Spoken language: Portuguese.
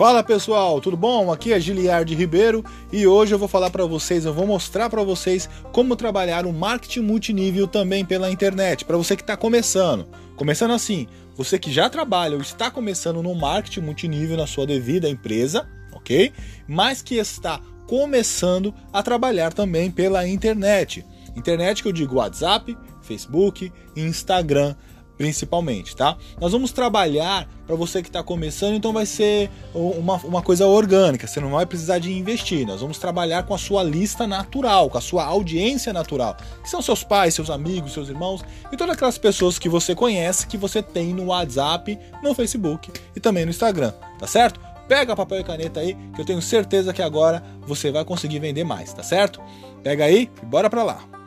Fala pessoal, tudo bom? Aqui é Giliard Ribeiro e hoje eu vou falar para vocês, eu vou mostrar para vocês como trabalhar o marketing multinível também pela internet, para você que está começando. Começando assim, você que já trabalha ou está começando no marketing multinível na sua devida empresa, ok? Mas que está começando a trabalhar também pela internet. Internet que eu digo WhatsApp, Facebook, Instagram, principalmente, tá? Nós vamos trabalhar para você que está começando, então vai ser uma, uma coisa orgânica, você não vai precisar de investir. Nós vamos trabalhar com a sua lista natural, com a sua audiência natural, que são seus pais, seus amigos, seus irmãos e todas aquelas pessoas que você conhece, que você tem no WhatsApp, no Facebook e também no Instagram, tá certo? Pega papel e caneta aí, que eu tenho certeza que agora você vai conseguir vender mais, tá certo? Pega aí e bora para lá.